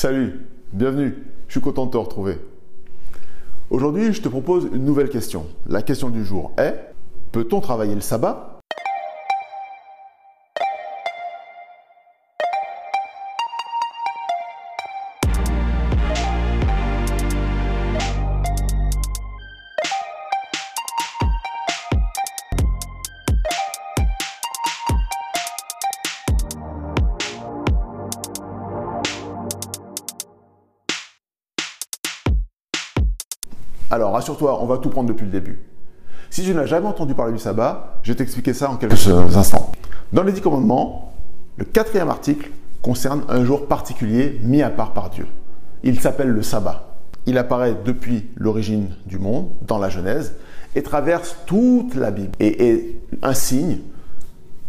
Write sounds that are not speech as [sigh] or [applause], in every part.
Salut, bienvenue, je suis content de te retrouver. Aujourd'hui, je te propose une nouvelle question. La question du jour est, peut-on travailler le sabbat? Alors, rassure-toi, on va tout prendre depuis le début. Si tu n'as jamais entendu parler du sabbat, je vais t'expliquer ça en quelques instants. Dans les dix commandements, le quatrième article concerne un jour particulier mis à part par Dieu. Il s'appelle le sabbat. Il apparaît depuis l'origine du monde, dans la Genèse, et traverse toute la Bible et est un signe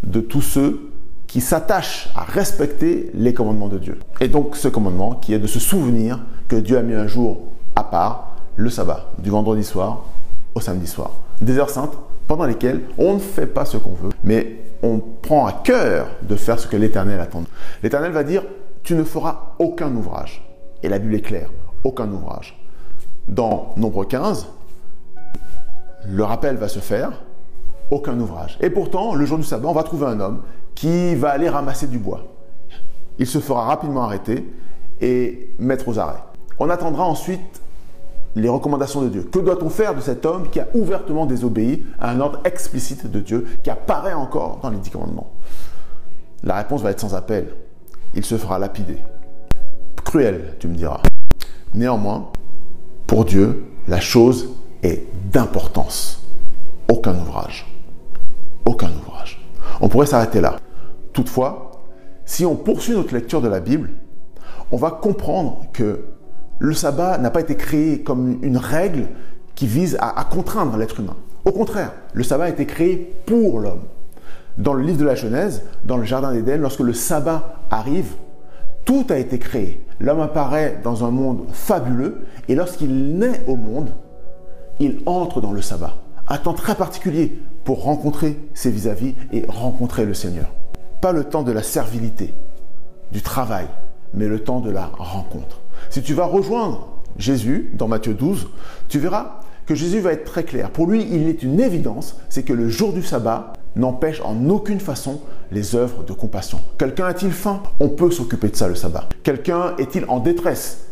de tous ceux qui s'attachent à respecter les commandements de Dieu. Et donc ce commandement qui est de se souvenir que Dieu a mis un jour à part le sabbat, du vendredi soir au samedi soir. Des heures saintes pendant lesquelles on ne fait pas ce qu'on veut, mais on prend à cœur de faire ce que l'Éternel attend. L'Éternel va dire, tu ne feras aucun ouvrage. Et la Bible est claire, aucun ouvrage. Dans Nombre 15, le rappel va se faire, aucun ouvrage. Et pourtant, le jour du sabbat, on va trouver un homme qui va aller ramasser du bois. Il se fera rapidement arrêter et mettre aux arrêts. On attendra ensuite les recommandations de Dieu. Que doit-on faire de cet homme qui a ouvertement désobéi à un ordre explicite de Dieu qui apparaît encore dans les dix commandements? La réponse va être sans appel. Il se fera lapider. Cruel, tu me diras. Néanmoins, pour Dieu, la chose est d'importance. Aucun ouvrage. Aucun ouvrage. On pourrait s'arrêter là. Toutefois, si on poursuit notre lecture de la Bible, on va comprendre que le sabbat n'a pas été créé comme une règle qui vise à, contraindre l'être humain. Au contraire, le sabbat a été créé pour l'homme. Dans le livre de la Genèse, dans le Jardin d'Éden, lorsque le sabbat arrive, tout a été créé. L'homme apparaît dans un monde fabuleux et lorsqu'il naît au monde, il entre dans le sabbat. Un temps très particulier pour rencontrer ses vis-à-vis et rencontrer le Seigneur. Pas le temps de la servilité, du travail, mais le temps de la rencontre. Si tu vas rejoindre Jésus dans Matthieu 12, tu verras que Jésus va être très clair. Pour lui, il est une évidence, c'est que le jour du sabbat n'empêche en aucune façon les œuvres de compassion. Quelqu'un a-t-il faim? On peut s'occuper de ça le sabbat. Quelqu'un est-il en détresse?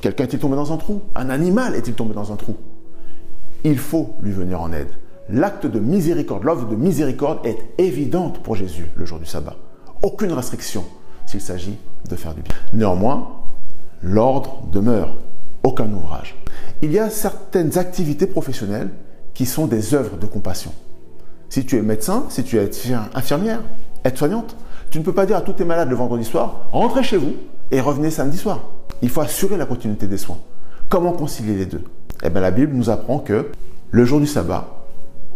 Quelqu'un est-il tombé dans un trou? Un animal est-il tombé dans un trou? Il faut lui venir en aide. L'acte de miséricorde, l'œuvre de miséricorde est évidente pour Jésus le jour du sabbat. Aucune restriction s'il s'agit de faire du bien. Néanmoins, l'ordre demeure, aucun ouvrage. Il y a certaines activités professionnelles qui sont des œuvres de compassion. Si tu es médecin, si tu es infirmière, aide-soignante, tu ne peux pas dire à tous tes malades le vendredi soir, rentrez chez vous et revenez samedi soir. Il faut assurer la continuité des soins. Comment concilier les deux? Eh bien, la Bible nous apprend que le jour du sabbat,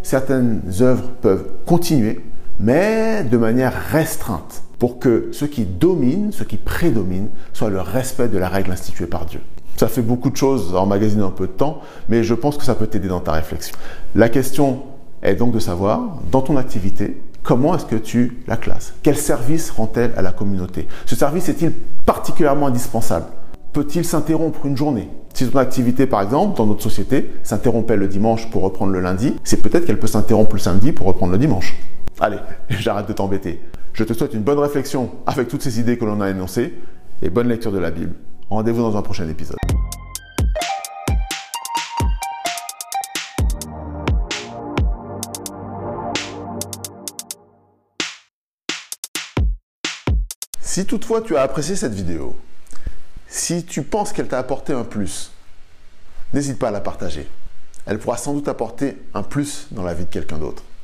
certaines œuvres peuvent continuer, mais de manière restreinte pour que ce qui domine, ce qui prédomine, soit le respect de la règle instituée par Dieu. Ça fait beaucoup de choses en magazine un peu de temps, mais je pense que ça peut t'aider dans ta réflexion. La question est donc de savoir, dans ton activité, comment est-ce que tu la classes? Quel service rend-elle à la communauté? Ce service est-il particulièrement indispensable? Peut-il s'interrompre une journée? Si ton activité, par exemple, dans notre société, s'interrompait le dimanche pour reprendre le lundi, c'est peut-être qu'elle peut s'interrompre le samedi pour reprendre le dimanche. Allez, [laughs] j'arrête de t'embêter. Je te souhaite une bonne réflexion avec toutes ces idées que l'on a énoncées et bonne lecture de la Bible. Rendez-vous dans un prochain épisode. Si toutefois tu as apprécié cette vidéo, si tu penses qu'elle t'a apporté un plus, n'hésite pas à la partager. Elle pourra sans doute apporter un plus dans la vie de quelqu'un d'autre.